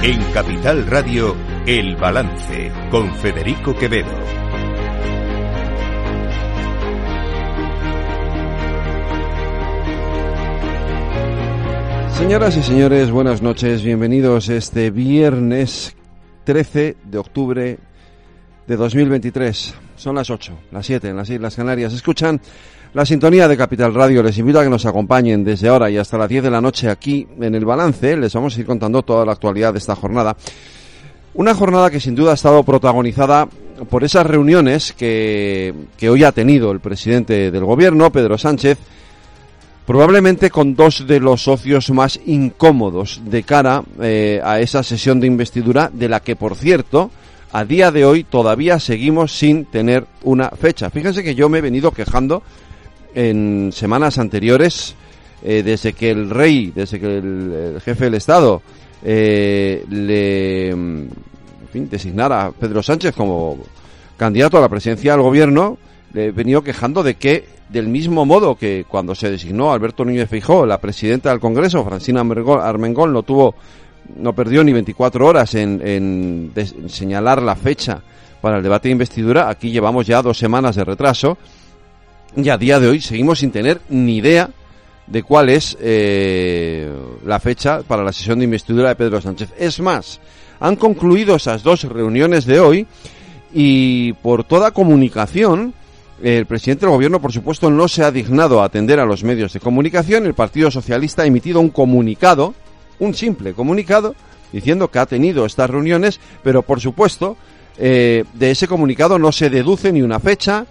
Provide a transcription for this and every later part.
En Capital Radio, El Balance, con Federico Quevedo. Señoras y señores, buenas noches, bienvenidos este viernes 13 de octubre de 2023. Son las 8, las 7 en las Islas Canarias. Escuchan la sintonía de Capital Radio. Les invito a que nos acompañen desde ahora y hasta las 10 de la noche aquí en el balance. Les vamos a ir contando toda la actualidad de esta jornada. Una jornada que sin duda ha estado protagonizada por esas reuniones que, que hoy ha tenido el presidente del gobierno, Pedro Sánchez, probablemente con dos de los socios más incómodos de cara eh, a esa sesión de investidura, de la que, por cierto, a día de hoy todavía seguimos sin tener una fecha. Fíjense que yo me he venido quejando en semanas anteriores, eh, desde que el rey, desde que el, jefe del Estado eh, le en fin, designara a Pedro Sánchez como candidato a la presidencia del gobierno, le he venido quejando de que del mismo modo que cuando se designó Alberto Núñez Feijóo, la presidenta del Congreso, Francina Armengol, no tuvo, no perdió ni 24 horas en, en, señalar la fecha para el debate de investidura. Aquí llevamos ya dos semanas de retraso y a día de hoy seguimos sin tener ni idea de cuál es eh, la fecha para la sesión de investidura de Pedro Sánchez. Es más, han concluido esas dos reuniones de hoy y por toda comunicación el presidente del gobierno, por supuesto, no se ha dignado a atender a los medios de comunicación. El Partido Socialista ha emitido un comunicado, un simple comunicado, diciendo que ha tenido estas reuniones, pero por supuesto, eh, de ese comunicado no se deduce ni una fecha,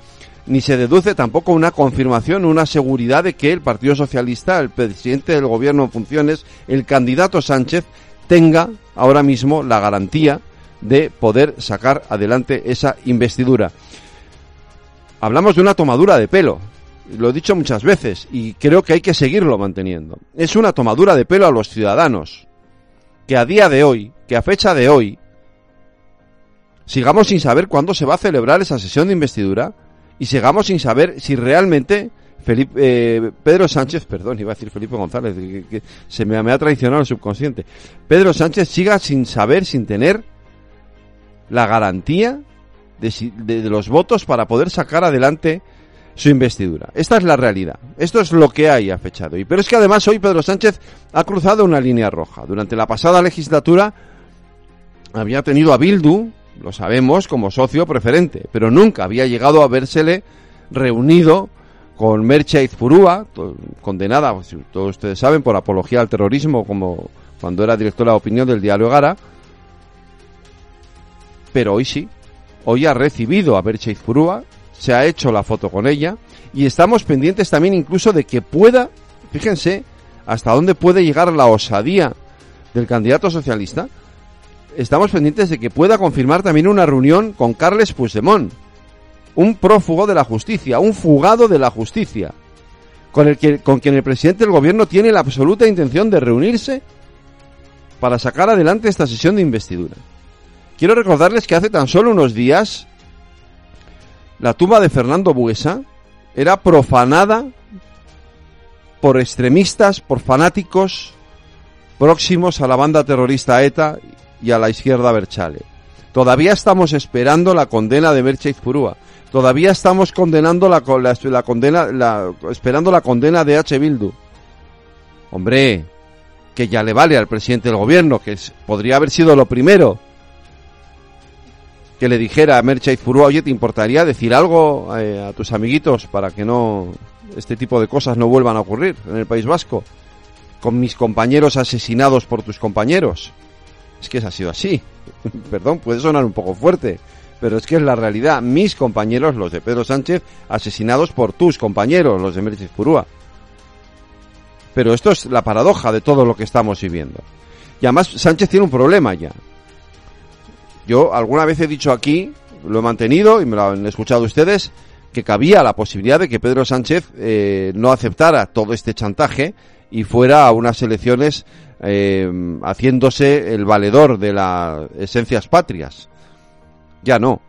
ni se deduce tampoco una confirmación, una seguridad de que el Partido Socialista, el presidente del gobierno en funciones, el candidato Sánchez, tenga ahora mismo la garantía de poder sacar adelante esa investidura hablamos de una tomadura de pelo. Lo he dicho muchas veces y creo que hay que seguirlo manteniendo. Es una tomadura de pelo a los ciudadanos. Que a día de hoy, que a fecha de hoy, sigamos sin saber cuándo se va a celebrar esa sesión de investidura y sigamos sin saber si realmente Felipe, eh, Pedro Sánchez, perdón, iba a decir Felipe González, se me, me, ha traicionado el subconsciente. Pedro Sánchez siga sin saber, sin tener la garantía de, los votos para poder sacar adelante su investidura. Esta es la realidad. Esto es lo que hay a fecha de hoy. Pero es que además hoy Pedro Sánchez ha cruzado una línea roja. Durante la pasada legislatura había tenido a Bildu, lo sabemos, como socio preferente, pero nunca había llegado a vérsele reunido con Merche Izpurúa, condenada, todos ustedes saben, por apología al terrorismo, como cuando era directora de opinión del diario Gara. Pero hoy sí, hoy ha recibido a Berche Izpurúa, se ha hecho la foto con ella y estamos pendientes también incluso de que pueda, fíjense, hasta dónde puede llegar la osadía del candidato socialista. Estamos pendientes de que pueda confirmar también una reunión con Carles Puigdemont, un prófugo de la justicia, un fugado de la justicia, con, el que, con quien el presidente del gobierno tiene la absoluta intención de reunirse para sacar adelante esta sesión de investidura. Quiero recordarles que hace tan solo unos días la tumba de Fernando Buesa era profanada por extremistas, por fanáticos próximos a la banda terrorista ETA y a la izquierda Berchale. Todavía estamos esperando la condena de Berche Izpurúa. Todavía estamos condenando la, la, condena, la, esperando la condena de H. Bildu. Hombre, que ya le vale al presidente del gobierno, que podría haber sido lo primero que le dijera a Mercha Izpurúa, oye, ¿te importaría decir algo eh, a tus amiguitos para que no este tipo de cosas no vuelvan a ocurrir en el País Vasco? Con mis compañeros asesinados por tus compañeros. Es que ha sido así. Perdón, puede sonar un poco fuerte, pero es que es la realidad. Mis compañeros, los de Pedro Sánchez, asesinados por tus compañeros, los de Mercha Izpurúa. Pero esto es la paradoja de todo lo que estamos viviendo. Y además Sánchez tiene un problema ya. Yo alguna vez he dicho aquí, lo he mantenido y me lo han escuchado ustedes, que cabía la posibilidad de que Pedro Sánchez eh, no aceptara todo este chantaje y fuera a unas elecciones eh, haciéndose el valedor de las esencias patrias. Ya no.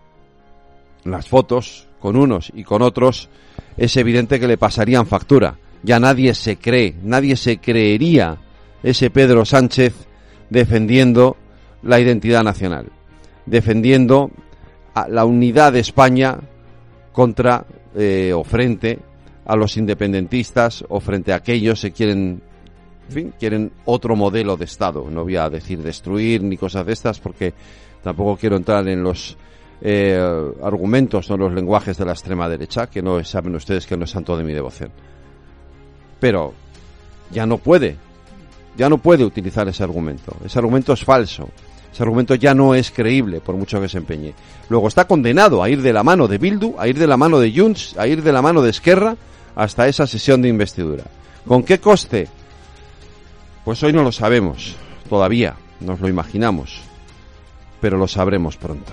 Las fotos con unos y con otros es evidente que le pasarían factura. Ya nadie se cree, nadie se creería ese Pedro Sánchez defendiendo la identidad nacional, defendiendo la unidad de España contra eh, o frente a los independentistas o frente a aquellos que quieren, en fin, quieren otro modelo de Estado. No voy a decir destruir ni cosas de estas porque tampoco quiero entrar en los eh, argumentos o los lenguajes de la extrema derecha, que no saben ustedes que no es santo de mi devoción. Pero ya no puede, ya no puede utilizar ese argumento. Ese argumento es falso. Ese argumento ya no es creíble, por mucho que se empeñe. Luego está condenado a ir de la mano de Bildu, a ir de la mano de Junts, a ir de la mano de Esquerra hasta esa sesión de investidura. ¿Con qué coste? Pues hoy no lo sabemos, todavía, nos lo imaginamos, pero lo sabremos pronto.